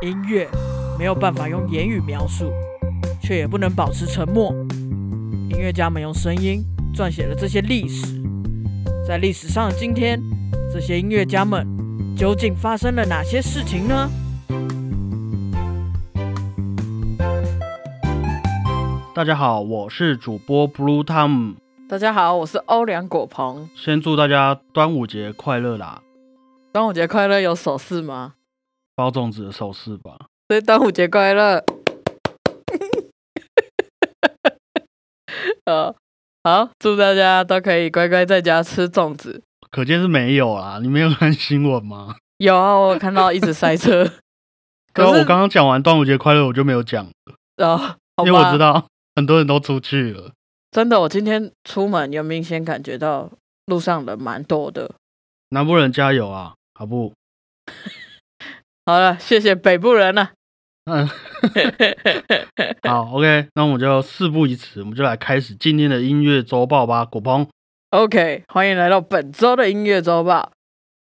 音乐没有办法用言语描述，却也不能保持沉默。音乐家们用声音撰写了这些历史，在历史上的今天，这些音乐家们究竟发生了哪些事情呢？大家好，我是主播 Blue Tom，大家好，我是欧良果鹏。先祝大家端午节快乐啦！端午节快乐有手势吗？包粽子的手势吧。所以端午节快乐。呃，好，祝大家都可以乖乖在家吃粽子。可见是没有啦，你没有看新闻吗？有啊，我有看到一直塞车。可是我刚刚讲完端午节快乐，我就没有讲了，哦，好因为我知道很多人都出去了。真的，我今天出门有明显感觉到路上人蛮多的。南部人加油啊，好不？好了，谢谢北部人了。嗯，好，OK，那我们就事不宜迟，我们就来开始今天的音乐周报吧。果鹏，OK，欢迎来到本周的音乐周报。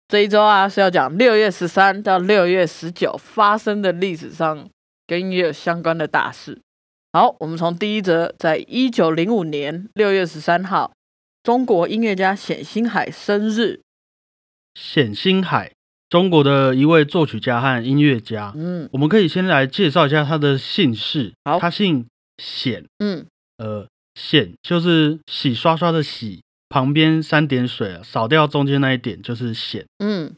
这一周啊是要讲六月十三到六月十九发生的历史上跟音乐相关的大事。好，我们从第一则，在一九零五年六月十三号，中国音乐家冼星海生日。冼星海，中国的一位作曲家和音乐家。嗯我们可以先来介绍一下他的姓氏。好他姓冼，嗯，呃，冼就是洗刷刷的洗，旁边三点水啊，扫掉中间那一点就是冼。嗯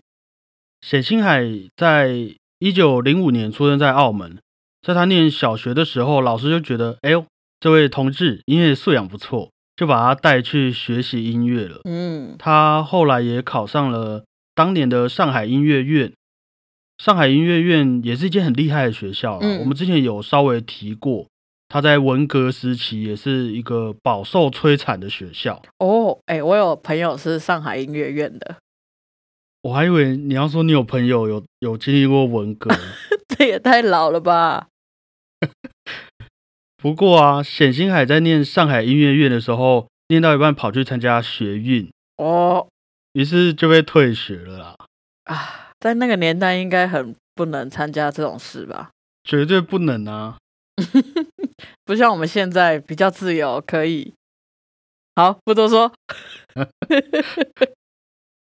冼星海在一九零五年出生在澳门，在他念小学的时候，老师就觉得，哎呦，这位同志音乐素养不错，就把他带去学习音乐了。嗯他后来也考上了当年的上海音乐院。上海音乐院也是一间很厉害的学校我们之前有稍微提过，他在文革时期也是一个饱受摧残的学校。哦，哎、我有朋友是上海音乐院的，我还以为你要说你有朋友有有经历过文革，这也太老了吧？不过啊，冼星海在念上海音乐院的时候，念到一半跑去参加学运，哦于是就被退学了啦。啊，在那个年代应该很不能参加这种事吧？绝对不能啊！不像我们现在比较自由，可以。好，不多说。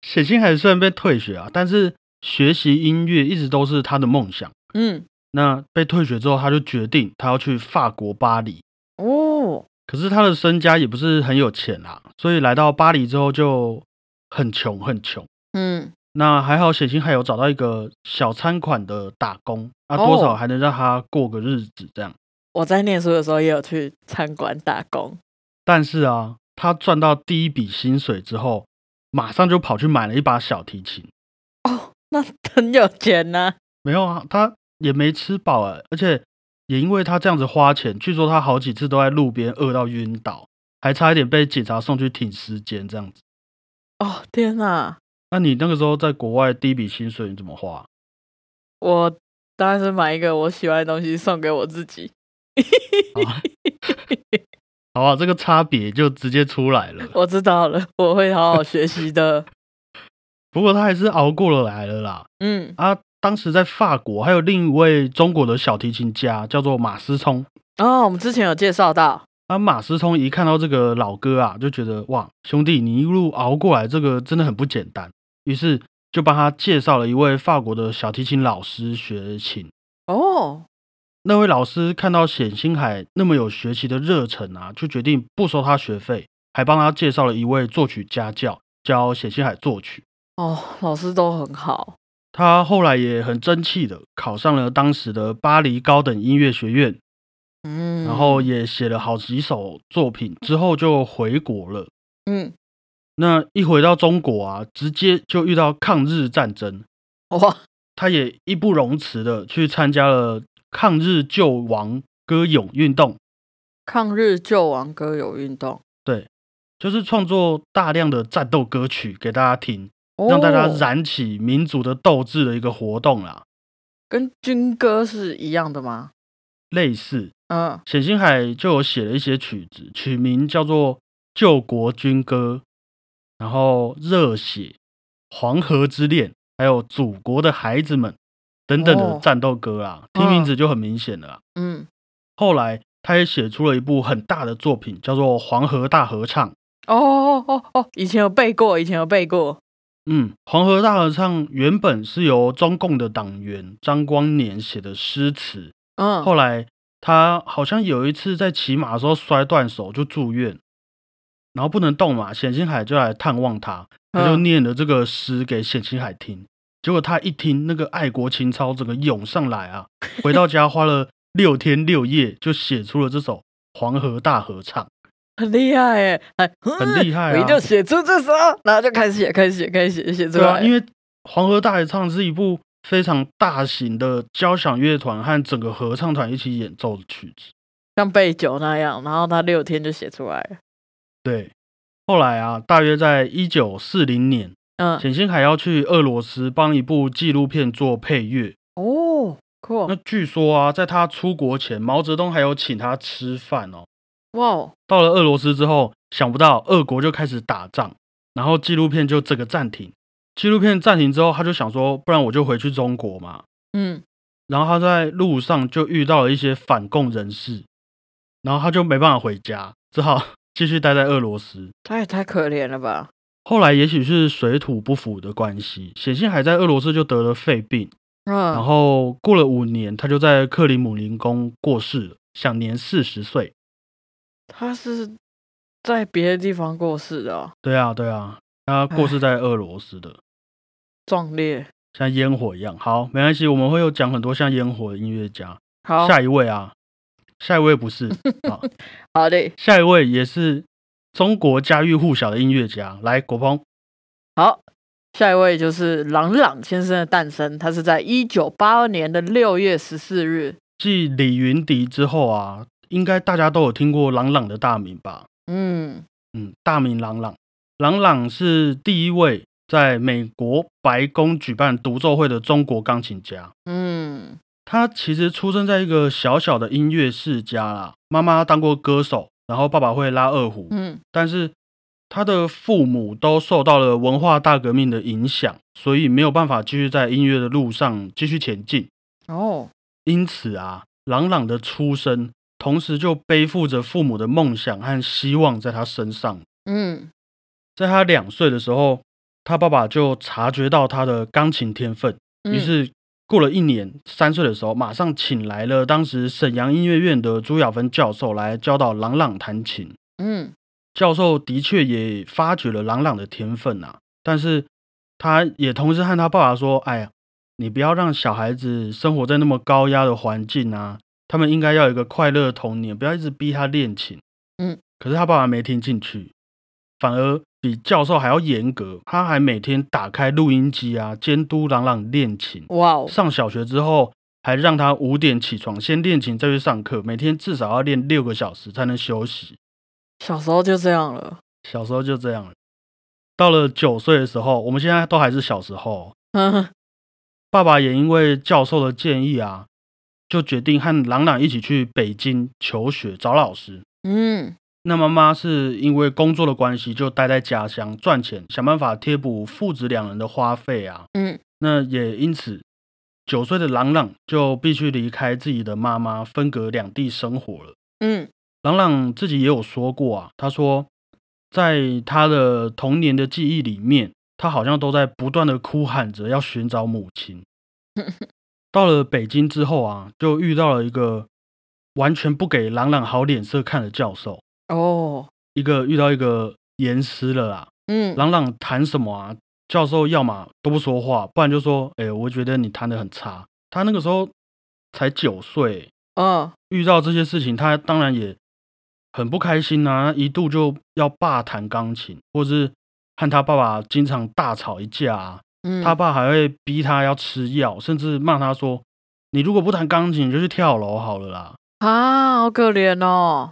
冼星海虽然被退学啊，但是学习音乐一直都是他的梦想。嗯，那被退学之后，他就决定他要去法国巴黎。哦，可是他的身家也不是很有钱啊，所以来到巴黎之后就很穷很穷。嗯，那还好，冼星海有找到一个小餐馆的打工，啊，哦多少还能让他过个日子这样。我在念书的时候也有去餐馆打工。但是啊，他赚到第一笔薪水之后，马上就跑去买了一把小提琴。哦，那 很有钱呐、没有啊，他也没吃饱啊，而且也因为他这样子花钱，据说他好几次都在路边饿到晕倒，还差一点被警察送去挺尸间这样子。哦，天哪！那你那个时候在国外第一笔薪水你怎么花？我当然是买一个我喜欢的东西送给我自己。啊 好啊，这个差别就直接出来了。我知道了，我会好好学习的。不过他还是熬过了来了啦。嗯，啊，当时在法国还有另一位中国的小提琴家叫做马思聪。哦，我们之前有介绍到。啊，马思聪一看到这个老哥啊，就觉得哇，兄弟，你一路熬过来，这个真的很不简单。于是就帮他介绍了一位法国的小提琴老师学琴。哦，那位老师看到冼星海那么有学习的热忱啊，就决定不收他学费，还帮他介绍了一位作曲家教，教冼星海作曲。哦，老师都很好。他后来也很争气的考上了当时的巴黎高等音乐学院，嗯，然后也写了好几首作品，之后就回国了。嗯，那一回到中国啊，直接就遇到抗日战争，哇，他也义不容辞的去参加了抗日救亡歌咏运动，抗日救亡歌咏运动，对就是创作大量的战斗歌曲给大家听，让大家哦燃起民族的斗志的一个活动啦。跟军歌是一样的吗？类似嗯，冼星海就有写了一些曲子，曲名叫做《救国军歌》，然后《热血》《黄河之恋》，还有《祖国的孩子们》。等等哦的战斗歌啊，听名字就很明显了啦。嗯，后来他也写出了一部很大的作品，叫做《黄河大合唱》。哦哦哦哦，以前有背过，以前有背过。嗯，《黄河大合唱》原本是由中共的党员张光年写的诗词，嗯，后来他好像有一次在骑马的时候摔断手，就住院，然后不能动嘛，冼星海就来探望他，他就嗯念了这个诗给冼星海听。结果他一听，那个爱国情操整个涌上来啊！回到家花了 六天六夜，就写出了这首《黄河大合唱》，很厉害，哎，很厉害啊我一定要写出这首，然后就开始写，开始写，开始写，写出对啊，来。因为《黄河大合唱》是一部非常大型的交响乐团和整个合唱团一起演奏的曲子。像背九那样，然后他六天就写出来了。对，后来啊，大约在一九四零年，嗯，冼星海要去俄罗斯帮一部纪录片做配乐。哦，酷，那据说啊，在他出国前，毛泽东还有请他吃饭哦。哇哦，到了俄罗斯之后，想不到俄国就开始打仗，然后纪录片就整个暂停。纪录片暂停之后，他就想说，不然我就回去中国嘛。嗯，然后他在路上就遇到了一些反共人士，然后他就没办法回家，只好继续待在俄罗斯。他也太可怜了吧？后来也许是水土不服的关系，显信还在俄罗斯就得了肺病，然嗯，后过了五年，他就在克里姆林宫过世了，享年四十岁。他是在别的地方过世的哦，对啊，对啊，他过世在俄罗斯的，壮烈。像烟火一样。好，没关系，我们会有讲很多像烟火的音乐家。好，下一位啊，下一位不是 好，好的，下一位也是中国家喻户晓的音乐家。来，国鹏，好，下一位就是郎朗先生的诞生，他是在一九八二年的六月十四日。继李云迪之后啊，应该大家都有听过郎朗的大名吧？嗯，嗯，大名郎朗，郎朗是第一位在美国白宫举办独奏会的中国钢琴家。嗯，他其实出生在一个小小的音乐世家啦，妈妈当过歌手，然后爸爸会拉二胡，嗯，但是他的父母都受到了文化大革命的影响，所以没有办法继续在音乐的路上继续前进。哦，因此啊，朗朗的出生同时就背负着父母的梦想和希望在他身上。嗯，在他两岁的时候，他爸爸就察觉到他的钢琴天分，嗯于是过了一年，三岁的时候，马上请来了当时沈阳音乐院的朱亚芬教授来教导朗朗弹琴。嗯，教授的确也发掘了朗朗的天分啊，但是他也同时和他爸爸说：“哎呀，你不要让小孩子生活在那么高压的环境啊，他们应该要有一个快乐的童年，不要一直逼他练琴。”嗯，可是他爸爸没听进去，反而比教授还要严格，他还每天打开录音机啊，监督朗朗练琴。哇哦，上小学之后，还让他五点起床，先练琴，再去上课，每天至少要练六个小时才能休息。小时候就这样了。小时候就这样了。到了九岁的时候，我们现在都还是小时候，嗯，爸爸也因为教授的建议啊，就决定和朗朗一起去北京求学找老师。嗯，那妈妈是因为工作的关系，就待在家乡赚钱，想办法贴补父子两人的花费啊。嗯，那也因此，九岁的朗朗就必须离开自己的妈妈，分隔两地生活了。嗯，朗朗自己也有说过啊，他说，在他的童年的记忆里面，他好像都在不断的哭喊着要寻找母亲。到了北京之后啊，就遇到了一个完全不给朗朗好脸色看的教授，哦，一个遇到一个严师了啦。嗯，朗朗弹什么啊？教授要么都不说话，不然就说：“哎、我觉得你弹的很差。”他那个时候才九岁，嗯，遇到这些事情，他当然也很不开心啊，一度就要罢弹钢琴，或是和他爸爸经常大吵一架啊。嗯，他爸还会逼他要吃药，甚至骂他说：“你如果不弹钢琴，你就去跳楼好了啦。啊，好可怜哦。”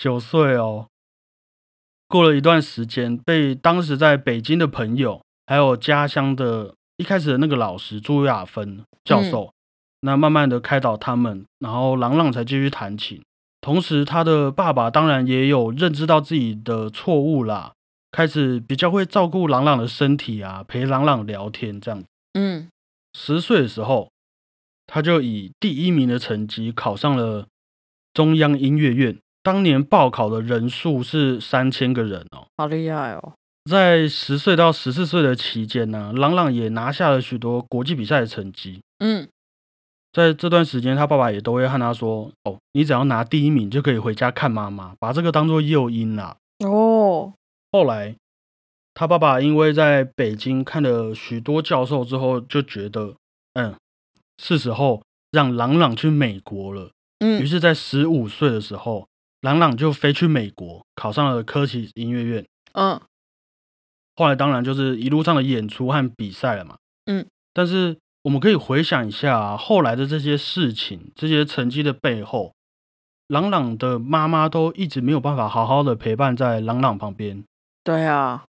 九岁哦，过了一段时间，被当时在北京的朋友，还有家乡的一开始的那个老师朱亚芬教授，那慢慢的开导他们，然后朗朗才继续弹琴。同时，他的爸爸当然也有认知到自己的错误啦，开始比较会照顾朗朗的身体啊，陪朗朗聊天这样。嗯，十岁的时候，他就以第一名的成绩考上了中央音乐院。当年报考的人数是三千个人哦，好厉害哦！在十岁到十四岁的期间呢，朗朗也拿下了许多国际比赛的成绩。嗯，在这段时间，他爸爸也都会和他说：“哦，你只要拿第一名就可以回家看妈妈，把这个当做诱因啦。”哦，后来他爸爸因为在北京看了许多教授之后，就觉得，嗯，是时候让朗朗去美国了。嗯于是，在十五岁的时候，朗朗就飞去美国，考上了科奇音乐院。嗯后来当然就是一路上的演出和比赛了嘛。嗯，但是我们可以回想一下、啊、后来的这些事情，这些成绩的背后，朗朗的妈妈都一直没有办法好好的陪伴在朗朗旁边。对啊，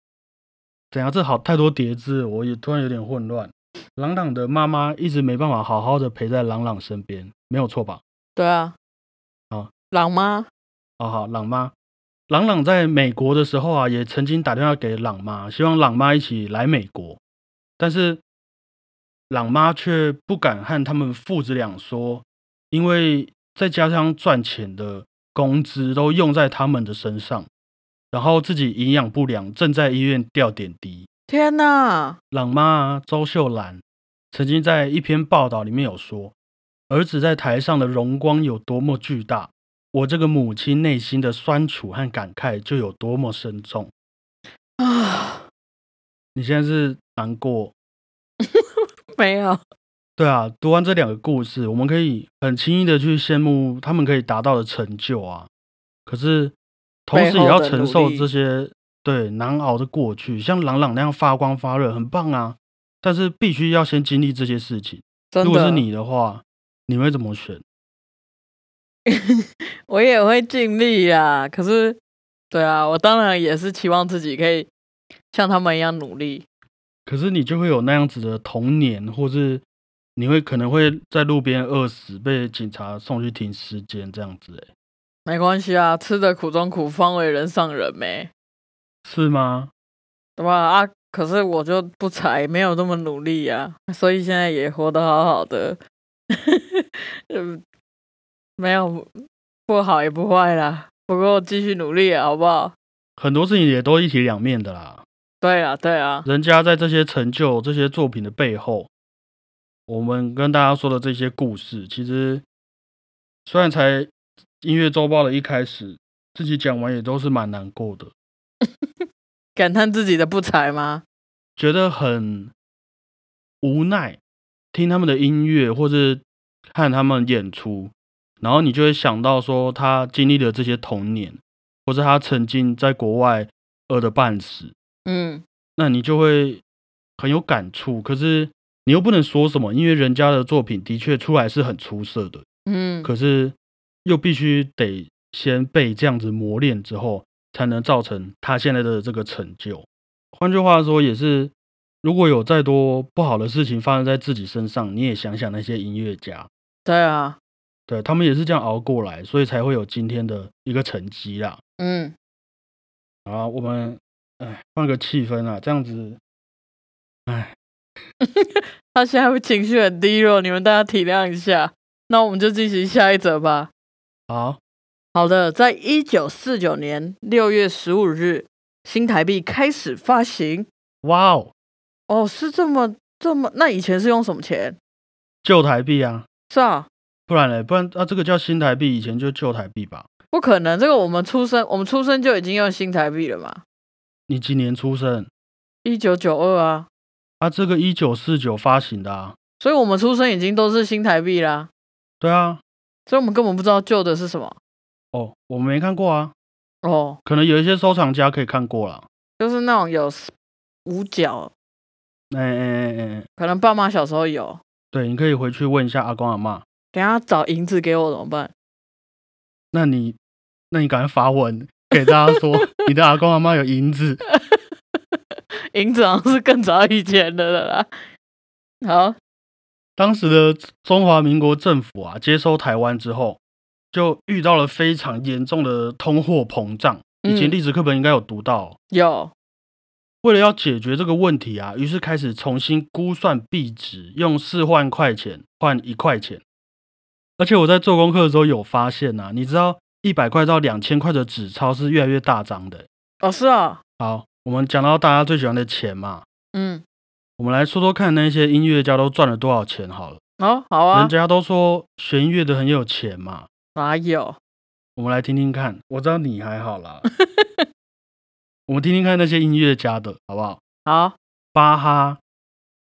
怎样？这好太多叠字，我也突然有点混乱。朗朗的妈妈一直没办法好好的陪在朗朗身边，没有错吧？对啊，好，朗妈，好好，朗妈，朗朗在美国的时候啊，也曾经打电话给朗妈，希望朗妈一起来美国，但是朗妈却不敢和他们父子俩说，因为在家乡赚钱的工资都用在他们的身上，然后自己营养不良，正在医院吊点滴。天哪！朗妈啊周秀兰曾经在一篇报道里面有说，儿子在台上的荣光有多么巨大，我这个母亲内心的酸楚和感慨就有多么深重。啊，你现在是难过？没有，对啊，读完这两个故事，我们可以很轻易的去羡慕他们可以达到的成就啊，可是同时也要承受这些对难熬的过去，像朗朗那样发光发热，很棒啊，但是必须要先经历这些事情。如果是你的话，你会怎么选？我也会尽力呀。可是，对啊，我当然也是期望自己可以像他们一样努力。可是你就会有那样子的童年，或是你会可能会在路边饿死，被警察送去停尸间这样子、欸，没关系啊，吃的苦中苦，方为人上人没，是吗？对吧？啊，可是我就不才，没有那么努力呀、所以现在也活得好好的，嗯，没有不好也不坏啦。不过继续努力啊，好不好？很多事情也都一体两面的啦。对啊，对啊，人家在这些成就、这些作品的背后，我们跟大家说的这些故事，其实虽然才音乐周报的一开始，自己讲完也都是蛮难过的，感叹自己的不才吗？觉得很无奈。听他们的音乐或者看他们演出，然后你就会想到说他经历的这些童年，或者他曾经在国外饿的半死，嗯，那你就会很有感触。可是你又不能说什么，因为人家的作品的确出来是很出色的，嗯，可是又必须得先被这样子磨练之后，才能造成他现在的这个成就。换句话说，也是如果有再多不好的事情发生在自己身上，你也想想那些音乐家，对啊，对他们也是这样熬过来，所以才会有今天的一个成绩啦。嗯，啊，我们哎换个气氛啊，这样子，哎，他现在情绪很低落，你们大家体谅一下。那我们就进行下一则吧。好，好的，在一九四九年六月十五日，新台币开始发行。哇哦，哦，是这么这么？那以前是用什么钱？旧台币啊，是啊，不然嘞，不然啊，这个叫新台币，以前就旧台币吧？不可能，这个我们出生，我们出生就已经用新台币了嘛？你几年出生？一九九二啊，啊，这个一九四九发行的啊，所以我们出生已经都是新台币啦，对啊，所以我们根本不知道旧的是什么。哦，我们没看过啊，哦，可能有一些收藏家可以看过啦。就是那种有五角，哎哎哎哎哎，可能爸妈小时候有。对，你可以回去问一下阿公阿妈。等下找银子给我怎么办？那你，那你赶快发文给大家说，你的阿公阿妈有银子。银子好像是更早以前的了啦。好，当时的中华民国政府啊，接收台湾之后，就遇到了非常严重的通货膨胀。以前嗯历史课本应该有读到哦、有为了要解决这个问题啊，于是开始重新估算币值，用四万块钱换一块钱。而且我在做功课的时候有发现呐、你知道一百块到两千块的纸钞是越来越大张的。哦，是啊，好，我们讲到大家最喜欢的钱嘛，嗯，我们来说说看那些音乐家都赚了多少钱好了。哦，好啊人，家都说学音乐的很有钱嘛，哪有？我们来听听看。我知道你还好啦，我们听听看那些音乐家的好不好？好，巴哈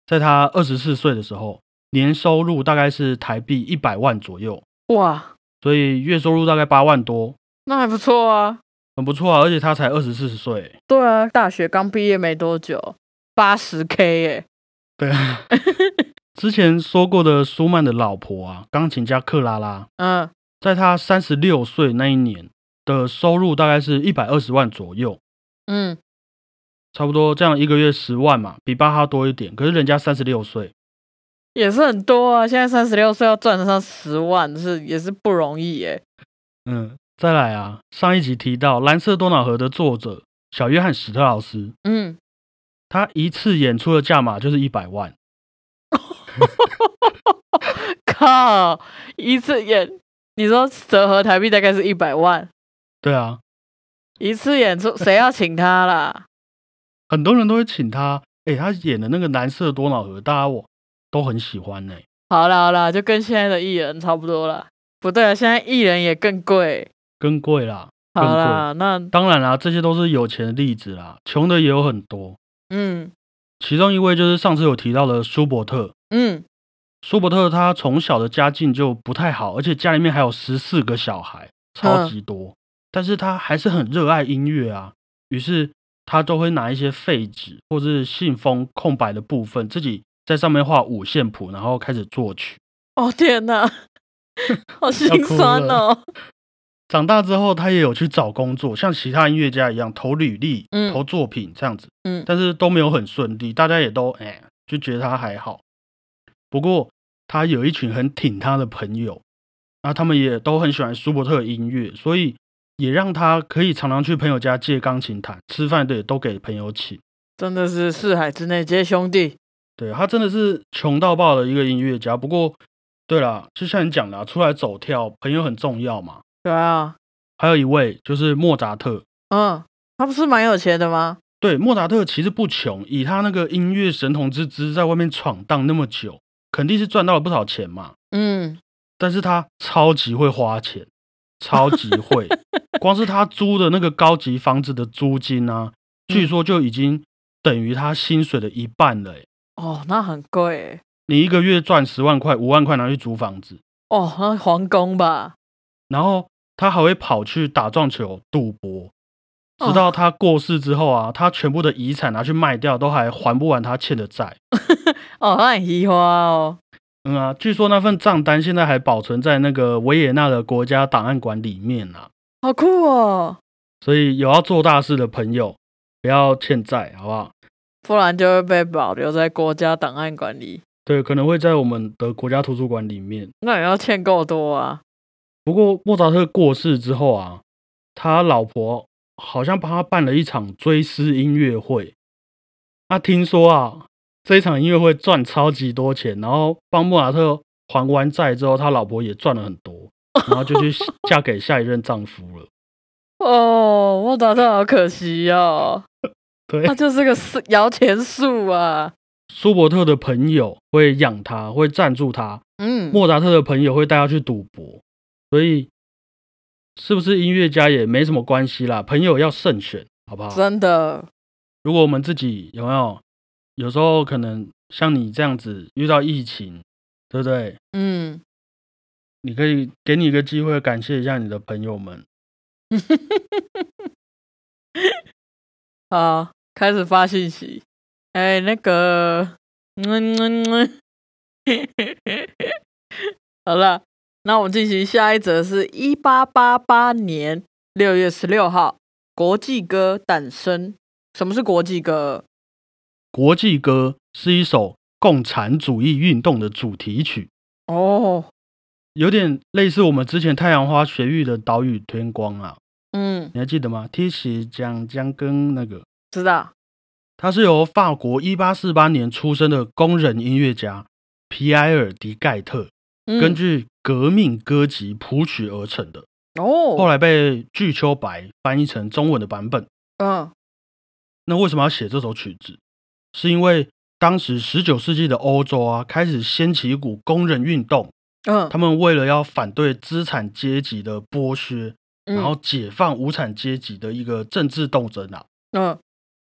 在他二十四岁的时候，年收入大概是台币一百万左右，哇，所以月收入大概八万多，那还不错啊。很不错啊。而且他才二十四岁，对啊，大学刚毕业没多久，八十 K 耶。对啊。之前说过的舒曼的老婆啊，钢琴家克拉拉，嗯，在他三十六岁那一年的收入大概是一百二十万左右，嗯，差不多这样一个月十万嘛，比巴哈多一点。可是人家三十六岁，也是很多啊。现在三十六岁要赚得上十万，是也是不容易耶。嗯，再来啊，上一集提到《蓝色多瑙河》的作者小约翰史特劳斯，嗯，他一次演出的价码就是一百万，靠，一次演，你说折合台币大概是一百万，对啊，一次演出谁要请他啦？很多人都会请他。诶，他演的那个《蓝色多瑙河》，大家我都很喜欢呢、好啦好啦，就跟现在的艺人差不多啦。不对啊，现在艺人也更贵。更贵啦。好啦，那当然啦，这些都是有钱的例子啦，穷的也有很多。嗯其中一位就是上次有提到的舒伯特。嗯，舒伯特他从小的家境就不太好，而且家里面还有十四个小孩，超级多。但是他还是很热爱音乐啊，于是他都会拿一些废纸或是信封空白的部分，自己在上面画五线谱，然后开始作曲。哦天哪，好心酸哦。长大之后，他也有去找工作，像其他音乐家一样投履历、嗯投作品这样子，嗯但是都没有很顺利，大家也都哎、就觉得他还好。不过他有一群很挺他的朋友，那他们也都很喜欢舒伯特的音乐，所以也让他可以常常去朋友家借钢琴弹，吃饭的也都给朋友请。真的是四海之内皆兄弟。对他真的是穷到爆的一个音乐家。不过，对啦，就像你讲的啊、出来走跳，朋友很重要嘛。对啊，还有一位就是莫扎特，嗯，他不是蛮有钱的吗？对，莫扎特其实不穷，以他那个音乐神童之姿，在外面闯荡那么久，肯定是赚到了不少钱嘛。嗯，但是他超级会花钱，超级会，光是他租的那个高级房子的租金啊，据说就已经等于他薪水的一半了欸。哦，那很贵耶。你一个月赚十万块、五万块拿去租房子，哦，那皇宫吧？然后他还会跑去打撞球、赌博，直哦到他过世之后啊，他全部的遗产拿去卖掉，都还还不完他欠的债。哦，那很移花哦。嗯啊，据说那份账单现在还保存在那个维也纳的国家档案馆里面啊。好酷哦，所以有要做大事的朋友，不要欠债，好不好？不然就会被保留在国家档案馆里。对，可能会在我们的国家图书馆里面。那也要欠够多啊。不过莫扎特过世之后啊，他老婆好像帮他办了一场追思音乐会。那听说啊，这一场音乐会赚超级多钱，然后帮莫扎特还完债之后，他老婆也赚了很多，然后就去嫁给下一任丈夫了。哦，莫扎特好可惜哦，对他，就是个树摇钱树啊。舒伯特的朋友会养他，会赞助他，嗯，莫扎特的朋友会带他去赌博，所以是不是音乐家也没什么关系啦。朋友要慎选，好不好？真的，如果我们自己有没有，有时候可能像你这样子遇到疫情，对不对？嗯，你可以给你一个机会，感谢一下你的朋友们。好，开始发信息。哎，那个，嗯嗯嗯，好了，那我们进行下一则，是一八八八年六月十六号，国际歌诞生。什么是国际歌？国际歌是一首共产主义运动的主题曲，哦，有点类似我们之前太阳花学运的岛屿天光啊，嗯，你还记得吗？提起讲江跟那个。知道。他是由法国一八四八年出生的工人音乐家皮埃尔·迪盖特嗯根据革命歌集谱曲而成的，哦后哦，来被巨秋白翻译成中文的版本。嗯那为什么要写这首曲子？是因为当时十九世纪的欧洲啊，开始掀起一股工人运动，嗯，他们为了要反对资产阶级的剥削，嗯然后解放无产阶级的一个政治斗争啊。嗯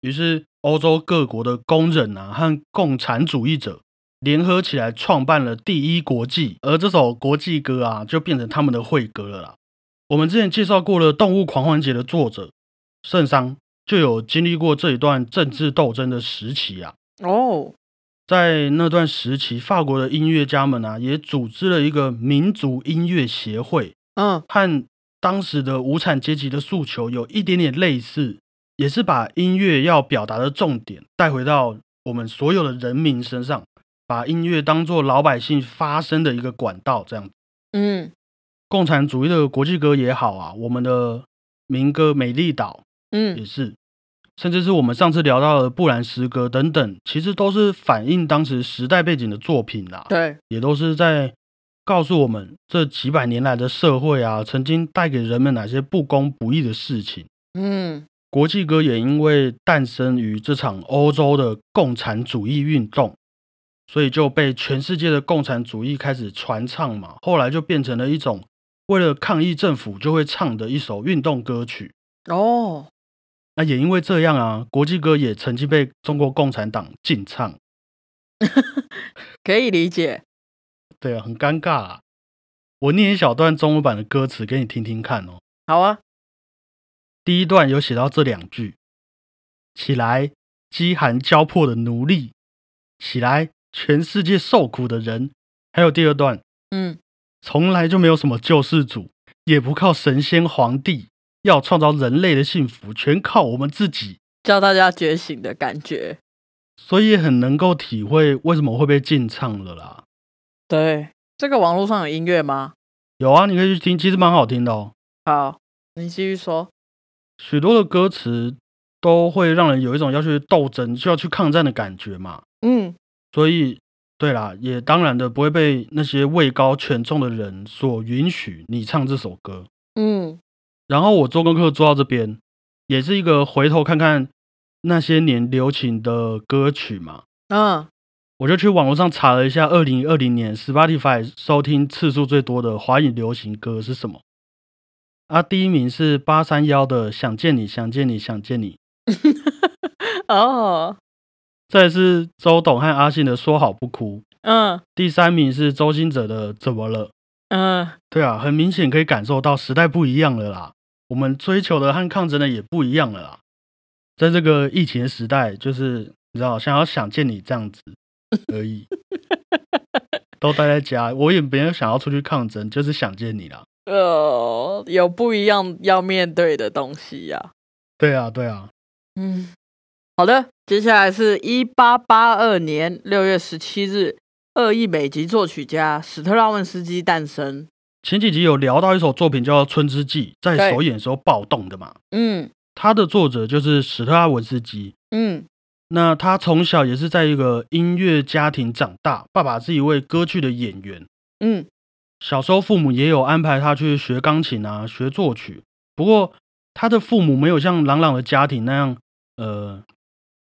于是，欧洲各国的工人啊和共产主义者联合起来，创办了第一国际，而这首国际歌啊，就变成他们的会歌了啦。我们之前介绍过了《动物狂欢节》的作者圣桑，就有经历过这一段政治斗争的时期啊。哦，在那段时期，法国的音乐家们啊，也组织了一个民族音乐协会，嗯和当时的无产阶级的诉求有一点点类似，也是把音乐要表达的重点带回到我们所有的人民身上，把音乐当做老百姓发声的一个管道。这样，嗯共产主义的国际歌也好啊，我们的民歌《美丽岛》嗯也嗯是，甚至是我们上次聊到的布兰诗歌等等，其实都是反映当时时代背景的作品啦。对，也都是在告诉我们这几百年来的社会啊，曾经带给人们哪些不公不义的事情。嗯国际歌也因为诞生于这场欧洲的共产主义运动，所以就被全世界的共产主义开始传唱嘛。后来就变成了一种为了抗议政府就会唱的一首运动歌曲。哦，那也因为这样啊，国际歌也曾经被中国共产党禁唱。可以理解。对啊，很尴尬啊。我念一小段中文版的歌词给你听听看哦。好啊，第一段有写到这两句：“起来，饥寒交迫的奴隶；起来，全世界受苦的人。”还有第二段，嗯从来就没有什么救世主，也不靠神仙皇帝，要创造人类的幸福，全靠我们自己。教大家觉醒的感觉。所以也很能够体会为什么会被禁唱了啦。对，这个网络上有音乐吗？有啊，你可以去听，其实蛮好听的哦。好，你继续说。许多的歌词都会让人有一种要去斗争、就要去抗战的感觉嘛。嗯所以，对啦，也当然的不会被那些位高权重的人所允许你唱这首歌。嗯然后我做功课做到这边，也是一个回头看看那些年流行的歌曲嘛，嗯，我就去网络上查了一下，二零二零年 Spotify 收听次数最多的华语流行歌是什么。啊，第一名是八三幺的《想见你，想见你，想见你 》，哦，再来是周董和阿信的《说好不哭》，嗯第三名是周星哲的《怎么了》。嗯对啊，很明显可以感受到时代不一样了啦，我们追求的和抗争的也不一样了啦。在这个疫情时代，就是你知道，想要想见你这样子而已，都待在家，我也没有想要出去抗争，就是想见你啦。呃，有不一样要面对的东西呀、对啊，对啊，嗯，好的，接下来是一八八二年六月十七日，恶意美籍作曲家史特拉文斯基诞生。前几集有聊到一首作品叫《春之祭》，在首演的时候暴动的嘛，嗯。他的作者就是史特拉文斯基。嗯。那他从小也是在一个音乐家庭长大，爸爸是一位歌剧的演员。嗯小时候父母也有安排他去学钢琴啊，学作曲。不过他的父母没有像朗朗的家庭那样，呃，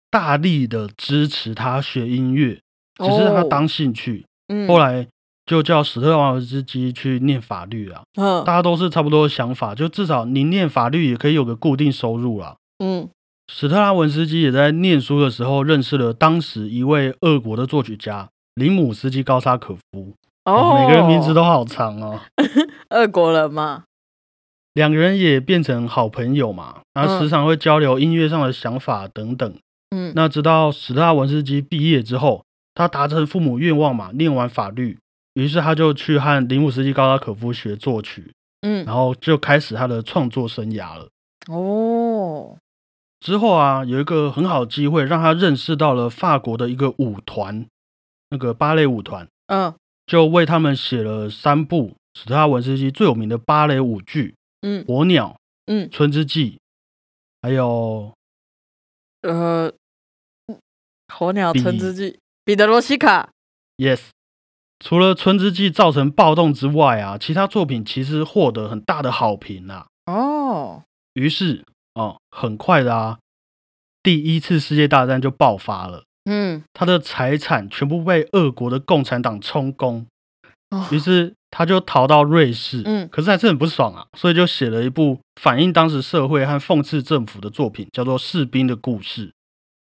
大力的支持他学音乐，只是他哦当兴趣。嗯，后来就叫史特瓦文斯基去念法律啊，嗯大家都是差不多的想法，就至少你念法律也可以有个固定收入啦。嗯史特拉文斯基也在念书的时候认识了当时一位俄国的作曲家林姆斯基高沙可夫。哦，每个人名字都好长哦。俄国人嘛。两个人也变成好朋友嘛，然后嗯时常会交流音乐上的想法等等。嗯那直到史特拉文斯基毕业之后，他达成父母愿望嘛，念完法律，于是他就去和林姆斯基高拉可夫学作曲，嗯然后就开始他的创作生涯了。哦之后啊，有一个很好的机会，让他认识到了法国的一个舞团，那个芭蕾舞团，嗯就为他们写了三部史特拉文斯基最有名的芭蕾舞剧嗯《火鸟》《嗯春之祭》，还有呃火鸟春之祭，彼得罗西卡，Yes，除了《春之祭》造成暴动之外啊，其他作品其实获得很大的好评啊。哦，于是哦，很快的啊，第一次世界大战就爆发了，嗯，他的财产全部被俄国的共产党充公，哦于是他就逃到瑞士。嗯可是还是很不爽啊，所以就写了一部反映当时社会和讽刺政府的作品，叫做《士兵的故事》。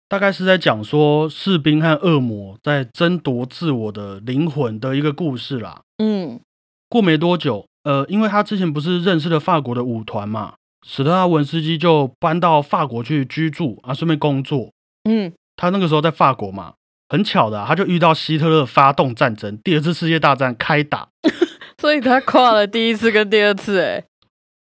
大概是在讲说士兵和恶魔在争夺自我的灵魂的一个故事啦。嗯，过没多久，呃，因为他之前不是认识了法国的舞团嘛，史特拉文斯基就搬到法国去居住啊，顺便工作。嗯，他那个时候在法国嘛，很巧的啊、他就遇到希特勒发动战争，第二次世界大战开打。所以他跨了第一次跟第二次，哎，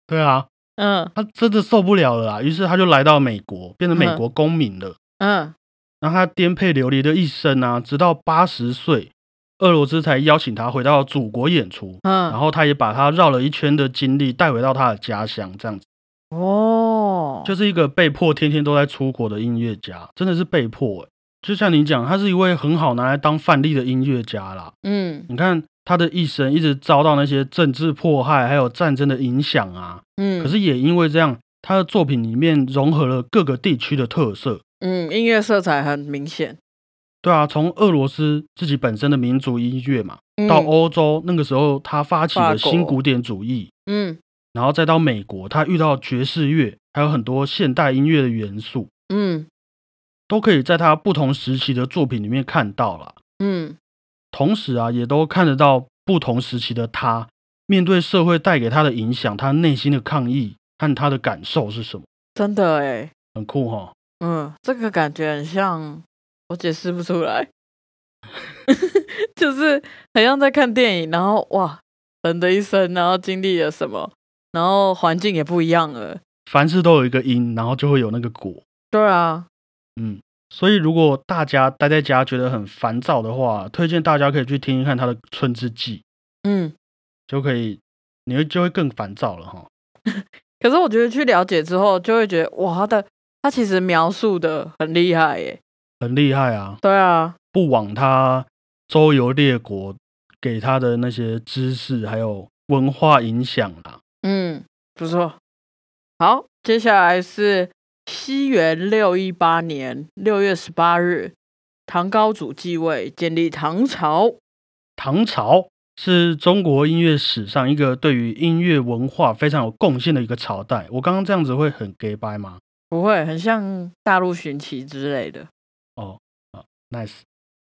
对啊，嗯他真的受不了了啊，于是他就来到美国，变成美国公民了。嗯，然后他颠沛流离的一生啊，直到八十岁，俄罗斯才邀请他回到祖国演出。嗯然嗯，后他也把他绕了一圈的经历带回到他的家乡，这样子。哦，就是一个被迫天天都在出国的音乐家，真的是被迫诶。就像你讲，他是一位很好拿来当范例的音乐家啦。嗯你看他的一生一直遭到那些政治迫害还有战争的影响啊，嗯，可是也因为这样，他的作品里面融合了各个地区的特色。嗯，音乐色彩很明显，对啊，从俄罗斯自己本身的民族音乐嘛，嗯到欧洲那个时候他发起了新古典主义，嗯然后再到美国，他遇到爵士乐，还有很多现代音乐的元素。嗯都可以在他不同时期的作品里面看到啦。嗯同时啊，也都看得到不同时期的他面对社会带给他的影响，他内心的抗议和他的感受是什么，真的哎，很酷哈。嗯，这个感觉很像，我解释不出来，就是很像在看电影，然后哇，人的一生，然后经历了什么，然后环境也不一样了，凡事都有一个因，然后就会有那个果。对啊，嗯，所以如果大家待在家觉得很烦躁的话，推荐大家可以去听一看他的《春之祭嗯，》，就可以，你会就会更烦躁了哈。可是我觉得去了解之后，就会觉得哇，他的他其实描述的很厉害耶，很厉害啊，对啊，不枉他周游列国给他的那些知识还有文化影响啦。嗯，不错。好，接下来是西元六一八年六月十八日，唐高祖继位，建立唐朝。唐朝是中国音乐史上一个对于音乐文化非常有贡献的一个朝代。我刚刚这样子会很 gay 掰吗？不会很像大陆寻奇之类的。哦，啊，nice。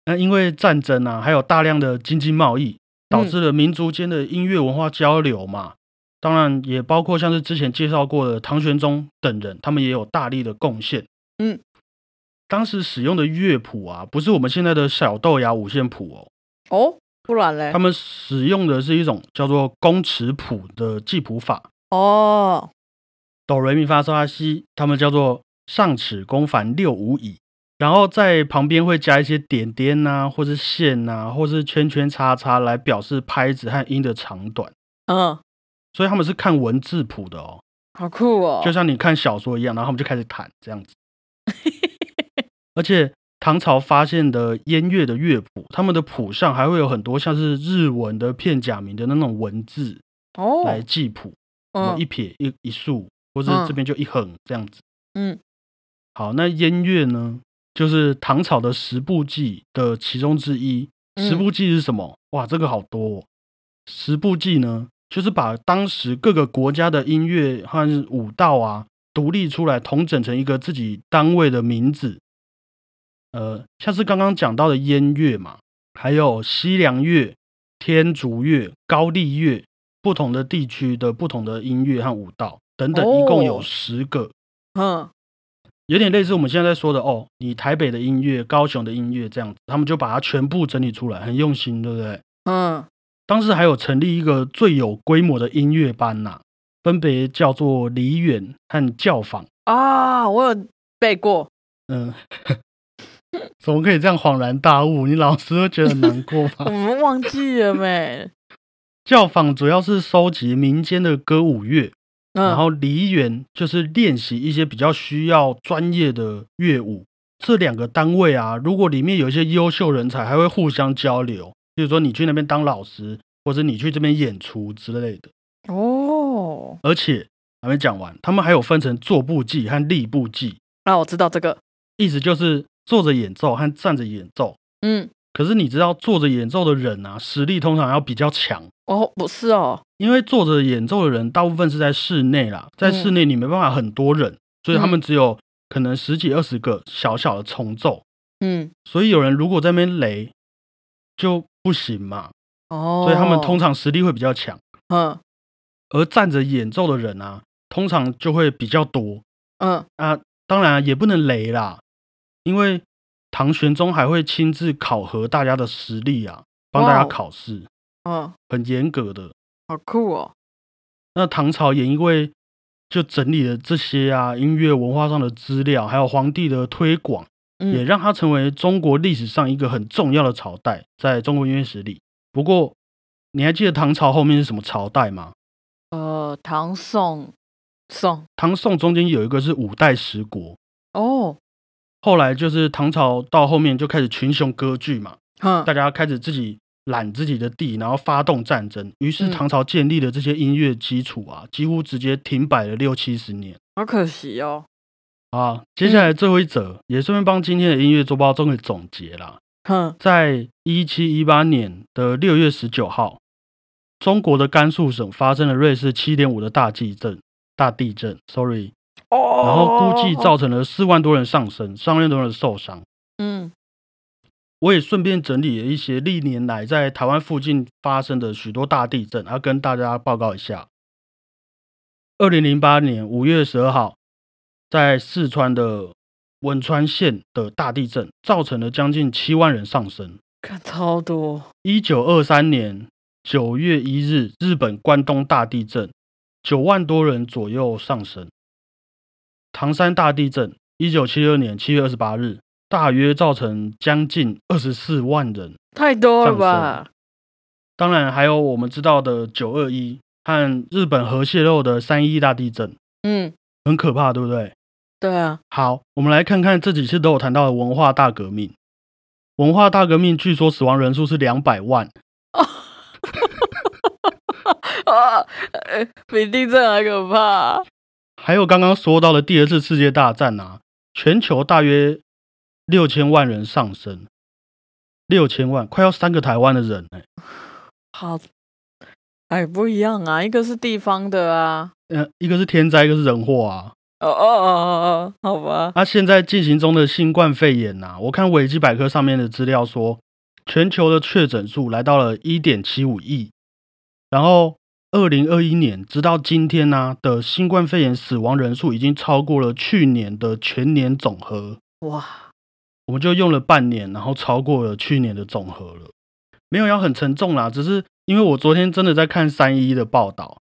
那因为战争啊，还有大量的经济贸易，导致了民族间的音乐文化交流嘛。当然，也包括像是之前介绍过的唐玄宗等人，他们也有大力的贡献。嗯，当时使用的乐谱啊，不是我们现在的小豆芽五线谱哦，哦，不然嘞他？们使用的是一种叫做公尺谱的记谱法。哦，哆瑞咪发嗦拉西，他们叫做上尺公繁六五乙，然后在旁边会加一些点点呐、或是线呐、或是圈圈叉叉来表示拍子和音的长短，嗯，所以他们是看文字谱的哦，好酷哦。就像你看小说一样，然后他们就开始弹这样子。而且唐朝发现的燕乐的乐谱，他们的谱上还会有很多像是日文的片假名的那种文字哦，来记谱，一撇一一竖，或是嗯这边就一横这样子。嗯好，那燕乐呢，就是唐朝的十部记的其中之一。十嗯部记是什么？哇，这个好多、哦。十部记呢，就是把当时各个国家的音乐和舞蹈啊，独立出来，统整成一个自己单位的名字。呃，像是刚刚讲到的燕乐嘛，还有西凉乐、天竺乐、高丽乐，不同的地区的不同的音乐和舞蹈等等，一共有哦十个。嗯有点类似我们现在在说的哦，你台北的音乐、高雄的音乐这样子，他们就把它全部整理出来，很用心，对不对？嗯，当时还有成立一个最有规模的音乐班呐、分别叫做梨园和教坊。啊，我有背过。嗯，怎么可以这样恍然大悟？你老师会觉得很难过 我？们忘记了没？教坊主要是收集民间的歌舞乐，嗯，然后梨园就是练习一些比较需要专业的乐舞。这两个单位啊，如果里面有一些优秀人才，还会互相交流，比如说你去那边当老师，或者你去这边演出之类的。哦，而且还没讲完，他们还有分成坐步技和立步技，那我知道这个。意思就是坐着演奏和站着演奏。嗯，可是你知道坐着演奏的人啊，实力通常要比较强，哦，不是哦，因为坐着演奏的人大部分是在室内啦，在室内你没办法很多人，所以他们只有可能十几二十个小小的重奏。嗯，所以有人如果在那边雷就不行嘛，哦，所以他们通，常实力会比较强。嗯而站着演奏的人啊，通常就会比较多嗯，啊。当然、啊、也不能雷啦，因为唐玄宗还会亲自考核大家的实力啊，帮大家考试，嗯，很严格的。好酷哦。那唐朝也因为就整理了这些啊音乐文化上的资料，还有皇帝的推广，也嗯，让它成为中国历史上一个很重要的朝代，在中国音乐史里。不过，你还记得唐朝后面是什么朝代吗？呃，唐宋宋，唐宋中间有一个是五代十国，哦，后来就是唐朝到后面就开始群雄割据嘛，哼，大家开始自己揽自己的地，然后发动战争。于是嗯唐朝建立的这些音乐基础啊，几乎直接停摆了六七十年。好可惜哦。啊，接下来最后一则，也顺便帮今天的音乐周报做个总结啦。哼，在一七一八年的六月十九号，中国的甘肃省发生了瑞士七点五的大地震，大地震，sorry，哦，然后估计造成了四万多人丧生，上万多人受伤。嗯我也顺便整理了一些历年来在台湾附近发生的许多大地震，要跟大家报告一下。二零零八年五月十二号，在四川的汶川县的大地震，造成了将近七万人丧生。看超多，一九二三年九月一日，日本关东大地震，九万多人左右丧生。唐山大地震，一九七六年七月二十八日，大约造成将近二十四万人。太多了吧？当然，还有我们知道的九二一和日本核泄漏的三一大地震，嗯，很可怕，对不对？对啊，好，我们来看看这几次都有谈到的文化大革命。文化大革命据说死亡人数是两百万，啊，呃比地震还可怕。还有刚刚说到的第二次世界大战啊，全球大约六千万人丧生，六千万，快要三个台湾的人哎、好，哎，不一样啊，一个是地方的啊。呃，一个是天灾，一个是人祸啊。哦哦哦哦哦，好吧。那、现在进行中的新冠肺炎呐、我看维基百科上面的资料说，全球的确诊数来到了一点七五亿，然后二零二一年直到今天呢、的新冠肺炎死亡人数已经超过了去年的全年总和，哇，我们就用了半年，然后超过了去年的总和了。没有要很沉重啦，只是因为我昨天真的在看三一的报道，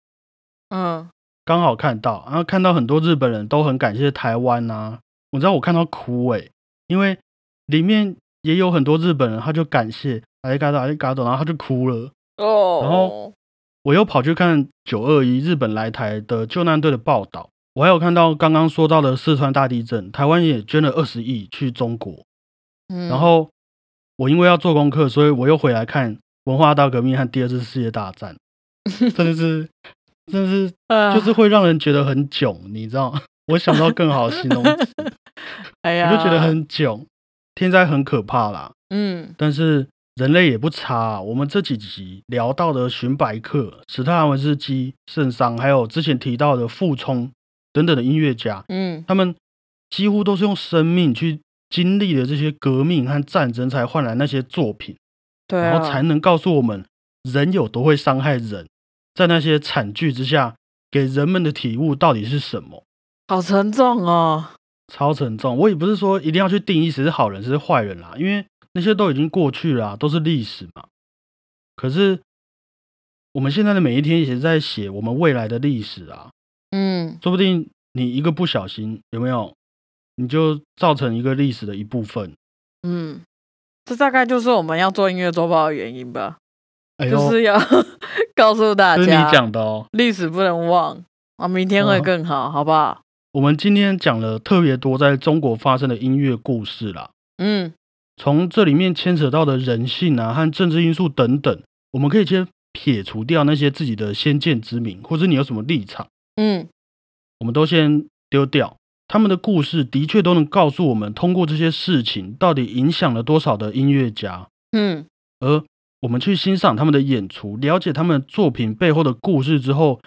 嗯，刚好看到，然后看到很多日本人都很感谢台湾呐、我知道我看到哭诶、因为里面也有很多日本人，他就感谢阿里嘎多阿里嘎多，然后他就哭了。哦，然后我又跑去看九二一日本来台的救难队的报道，我还有看到刚刚说到的四川大地震，台湾也捐了二十亿去中国。嗯，然后我因为要做功课，所以我又回来看文化大革命和第二次世界大战，真的是，真的是啊就是会让人觉得很囧，你知道吗？我想不到更好的形容词，哎呀，我就觉得很囧。天灾很可怕啦，嗯但是人类也不差啊、我们这几集聊到的寻白客、史特兰文斯基、圣桑，还有之前提到的傅聪等等的音乐家，嗯他们几乎都是用生命去经历了这些革命和战争，才换来那些作品。对啊，然后才能告诉我们人有多会伤害人，在那些惨剧之下，给人们的体悟到底是什么？好沉重哦。超沉重。我也不是说一定要去定义谁是好人谁是坏人啦，因为那些都已经过去了啊、都是历史嘛。可是我们现在的每一天也是在写我们未来的历史啊，嗯说不定你一个不小心，有没有，你就造成一个历史的一部分。嗯，这大概就是我们要做音乐周报的原因吧，哎，就是要 告诉大家是你家，讲的哦。历史不能忘啊，明天会嗯更好，好不好？我们今天讲了特别多在中国发生的音乐故事啦，嗯，从这里面牵扯到的人性啊和政治因素等等，我们可以先撇除掉那些自己的先见之明，或者你有什么立场，嗯，我们都先丢掉。他们的故事的确都能告诉我们，通过这些事情到底影响了多少的音乐家，嗯，而我们去欣赏他们的演出，了解他们作品背后的故事之后，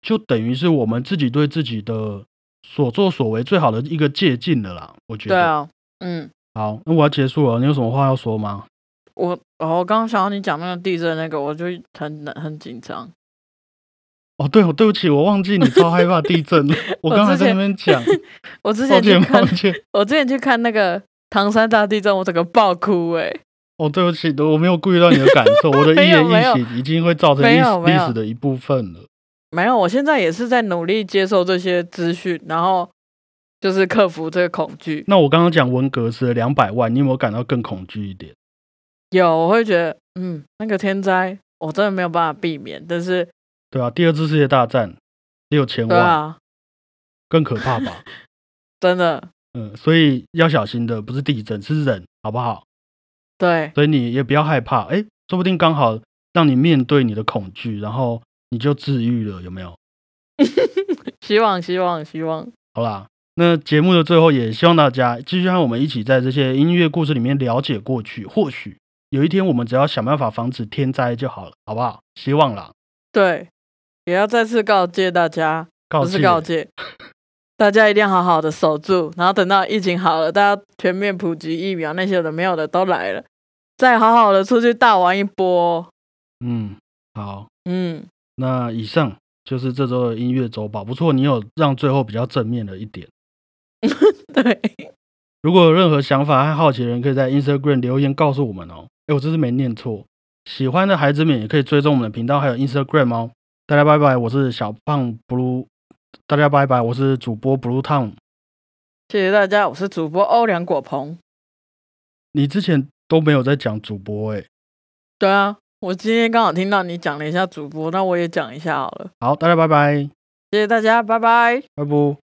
就等于是我们自己对自己的所作所为最好的一个借鉴了啦。我觉得，对啊，嗯，好，那我要结束了，你有什么话要说吗？我哦，我刚刚想到你讲那个地震那个，我就很很紧张。哦，对，我对不起，我忘记你超害怕地震了。我刚才在那边讲，我之，前去看。我之前去看那个唐山大地震，我整个爆哭哎、哦，对不起，我没有顾虑到你的感受，我的 一言一行已经会造成历史历史的一部分了。没有，我现在也是在努力接受这些资讯，然后就是克服这个恐惧。那我刚刚讲文革时的两百万，你有没有感到更恐惧一点？有，我会觉得，嗯，那个天灾我真的没有办法避免，但是，对啊，第二次世界大战六千万，对啊，更可怕吧？真的，嗯，所以要小心的不是地震，是人，好不好？对，所以你也不要害怕，哎，说不定刚好让你面对你的恐惧，然后你就治愈了，有没有？希望，希望，希望，好啦，那节目的最后也希望大家继续和我们一起在这些音乐故事里面了解过去，或许有一天我们只要想办法防止天灾就好了，好不好？希望啦，对，也要再次告诫大家，不是告诫告诫，大家一定要好好的守住，然后等到疫情好了，大家全面普及疫苗，那些有的没有的都来了，再好好的出去大玩一波。嗯，好，嗯，那以上就是这周的音乐周报，不错，你有让最后比较正面的一点。对，如果有任何想法和好奇的人，可以在 Instagram 留言告诉我们哦。哎，我这是没念错。喜欢的孩子们也可以追踪我们的频道，还有 Instagram 哦。大家拜拜，我是小胖 Blue。大家拜拜，我是主播 Blue Town。谢谢大家，我是主播欧良果鹏。你之前都没有在讲主播哎。对啊，我今天刚好听到你讲了一下主播，那我也讲一下好了。好，大家拜拜，谢谢大家，拜拜。拜不。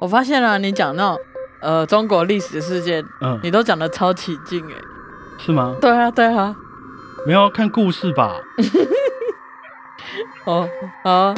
我发现了，你讲那种呃中国历史事件，嗯，你都讲的超起劲哎。是吗？对啊，对啊。没有看故事吧？哦，好啊。